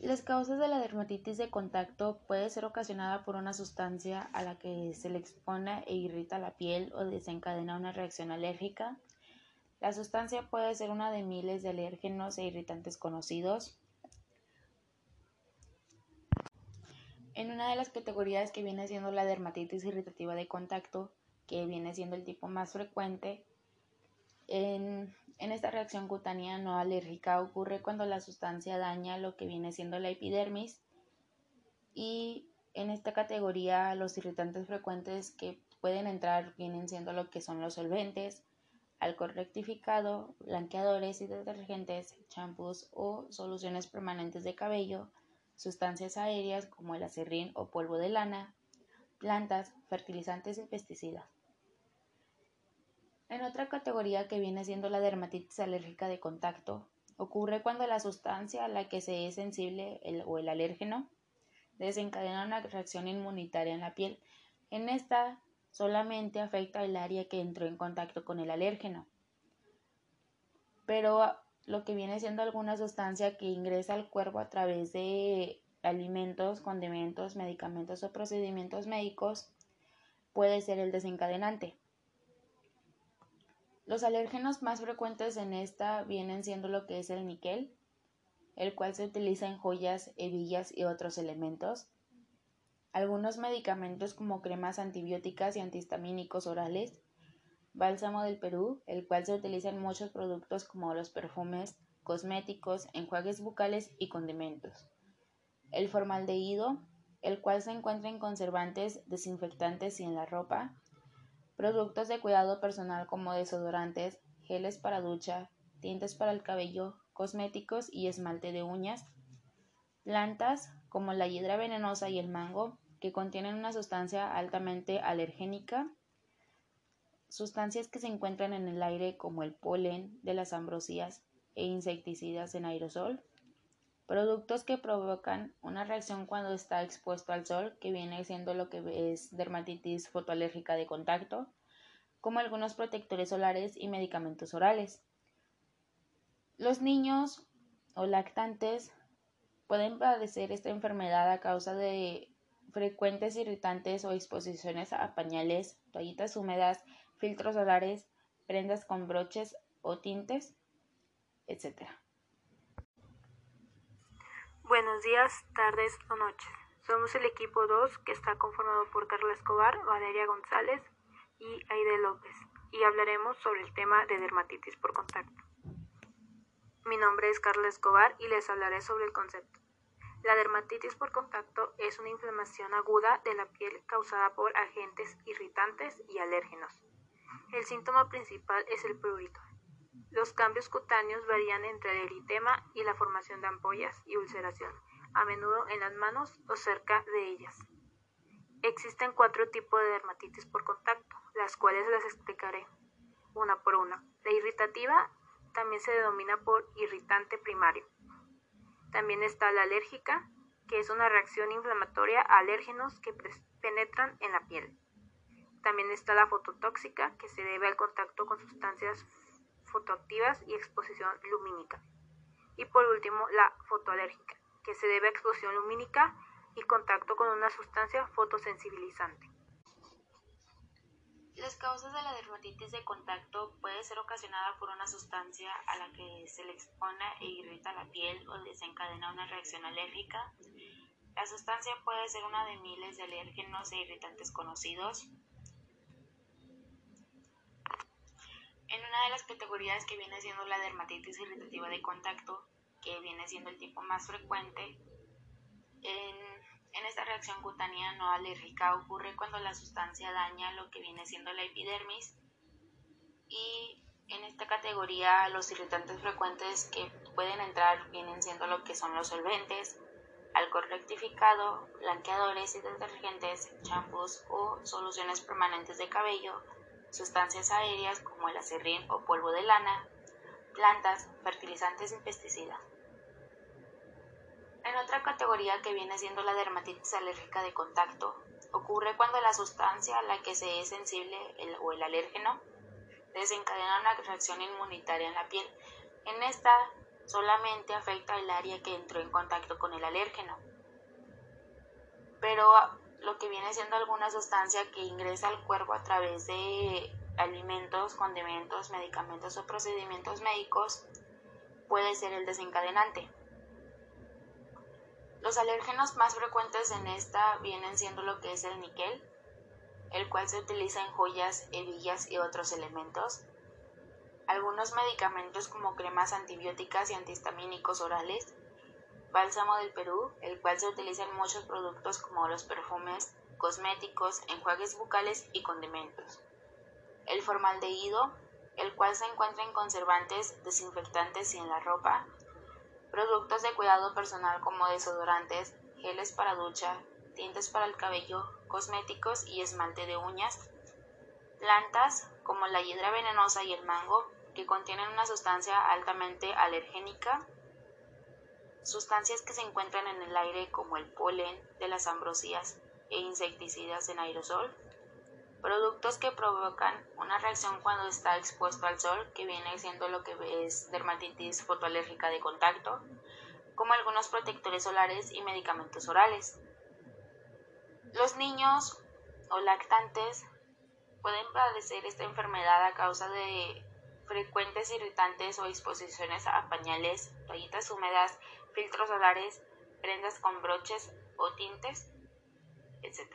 Las causas de la dermatitis de contacto puede ser ocasionada por una sustancia a la que se le expone e irrita la piel o desencadena una reacción alérgica. La sustancia puede ser una de miles de alérgenos e irritantes conocidos. En una de las categorías que viene siendo la dermatitis irritativa de contacto, que viene siendo el tipo más frecuente, en, esta reacción cutánea no alérgica ocurre cuando la sustancia daña lo que viene siendo la epidermis y en esta categoría los irritantes frecuentes que pueden entrar vienen siendo lo que son los solventes, alcohol rectificado, blanqueadores y detergentes, champús o soluciones permanentes de cabello, sustancias aéreas como el acerrín o polvo de lana, plantas, fertilizantes y pesticidas. En otra categoría que viene siendo la dermatitis alérgica de contacto, ocurre cuando la sustancia a la que se es sensible o el alérgeno desencadena una reacción inmunitaria en la piel. En esta solamente afecta el área que entró en contacto con el alérgeno. Pero lo que viene siendo alguna sustancia que ingresa al cuerpo a través de alimentos, condimentos, medicamentos o procedimientos médicos puede ser el desencadenante. Los alérgenos más frecuentes en esta vienen siendo lo que es el níquel, el cual se utiliza en joyas, hebillas y otros elementos. Algunos medicamentos como cremas antibióticas y antihistamínicos orales, bálsamo del Perú, el cual se utiliza en muchos productos como los perfumes, cosméticos, enjuagues bucales y condimentos. El formaldehído, el cual se encuentra en conservantes, desinfectantes y en la ropa, Productos de cuidado personal como desodorantes, geles para ducha, tintes para el cabello, cosméticos y esmalte de uñas. Plantas como la hiedra venenosa y el mango, que contienen una sustancia altamente alergénica. Sustancias que se encuentran en el aire como el polen de las ambrosías e insecticidas en aerosol. Productos que provocan una reacción cuando está expuesto al sol, que viene siendo lo que es dermatitis fotoalérgica de contacto, como algunos protectores solares y medicamentos orales. Los niños o lactantes pueden padecer esta enfermedad a causa de frecuentes irritantes o exposiciones a pañales, toallitas húmedas, filtros solares, prendas con broches o tintes, etc. Buenos días, tardes o noches. Somos el equipo 2 que está conformado por Carla Escobar, Valeria González y Aide López y hablaremos sobre el tema de dermatitis por contacto. Mi nombre es Carla Escobar y les hablaré sobre el concepto. La dermatitis por contacto es una inflamación aguda de la piel causada por agentes irritantes y alérgenos. El síntoma principal es el prurito, los cambios cutáneos varían entre el eritema y la formación de ampollas y ulceración, a menudo en las manos o cerca de ellas. Existen cuatro tipos de dermatitis por contacto, las cuales las explicaré una por una. La irritativa también se denomina por irritante primario. También está la alérgica, que es una reacción inflamatoria a alérgenos que penetran en la piel. También está la fototóxica, que se debe al contacto con sustancias fotoactivas y exposición lumínica. Y por último, la fotoalérgica, que se debe a exposición lumínica y contacto con una sustancia fotosensibilizante. Las causas de la dermatitis de contacto puede ser ocasionada por una sustancia a la que se le expone e irrita la piel o desencadena una reacción alérgica. La sustancia puede ser una de miles de alérgenos e irritantes conocidos, En una de las categorías que viene siendo la dermatitis irritativa de contacto, que viene siendo el tipo más frecuente, en, esta reacción cutánea no alérgica ocurre cuando la sustancia daña lo que viene siendo la epidermis. Y en esta categoría los irritantes frecuentes que pueden entrar vienen siendo lo que son los solventes, alcohol rectificado, blanqueadores y detergentes, champús o soluciones permanentes de cabello, sustancias aéreas como el acerrín o polvo de lana, plantas, fertilizantes y pesticidas. En otra categoría que viene siendo la dermatitis alérgica de contacto, ocurre cuando la sustancia a la que se es sensible o el alérgeno desencadena una reacción inmunitaria en la piel. En esta solamente afecta el área que entró en contacto con el alérgeno. Pero lo que viene siendo alguna sustancia que ingresa al cuerpo a través de alimentos, condimentos, medicamentos o procedimientos médicos puede ser el desencadenante. Los alérgenos más frecuentes en esta vienen siendo lo que es el níquel, el cual se utiliza en joyas, hebillas y otros elementos. Algunos medicamentos como cremas antibióticas y antihistamínicos orales, bálsamo del Perú, el cual se utiliza en muchos productos como los perfumes, cosméticos, enjuagues bucales y condimentos. El formaldehído, el cual se encuentra en conservantes, desinfectantes y en la ropa. Productos de cuidado personal como desodorantes, geles para ducha, tintes para el cabello, cosméticos y esmalte de uñas. Plantas como la hiedra venenosa y el mango, que contienen una sustancia altamente alergénica. Sustancias que se encuentran en el aire como el polen de las ambrosías e insecticidas en aerosol Productos que provocan una reacción cuando está expuesto al sol, que viene siendo lo que es dermatitis fotoalérgica de contacto, como algunos protectores solares y medicamentos orales. Los niños o lactantes pueden padecer esta enfermedad a causa de frecuentes irritantes o exposiciones a pañales, toallitas húmedas, filtros solares, prendas con broches o tintes, etc.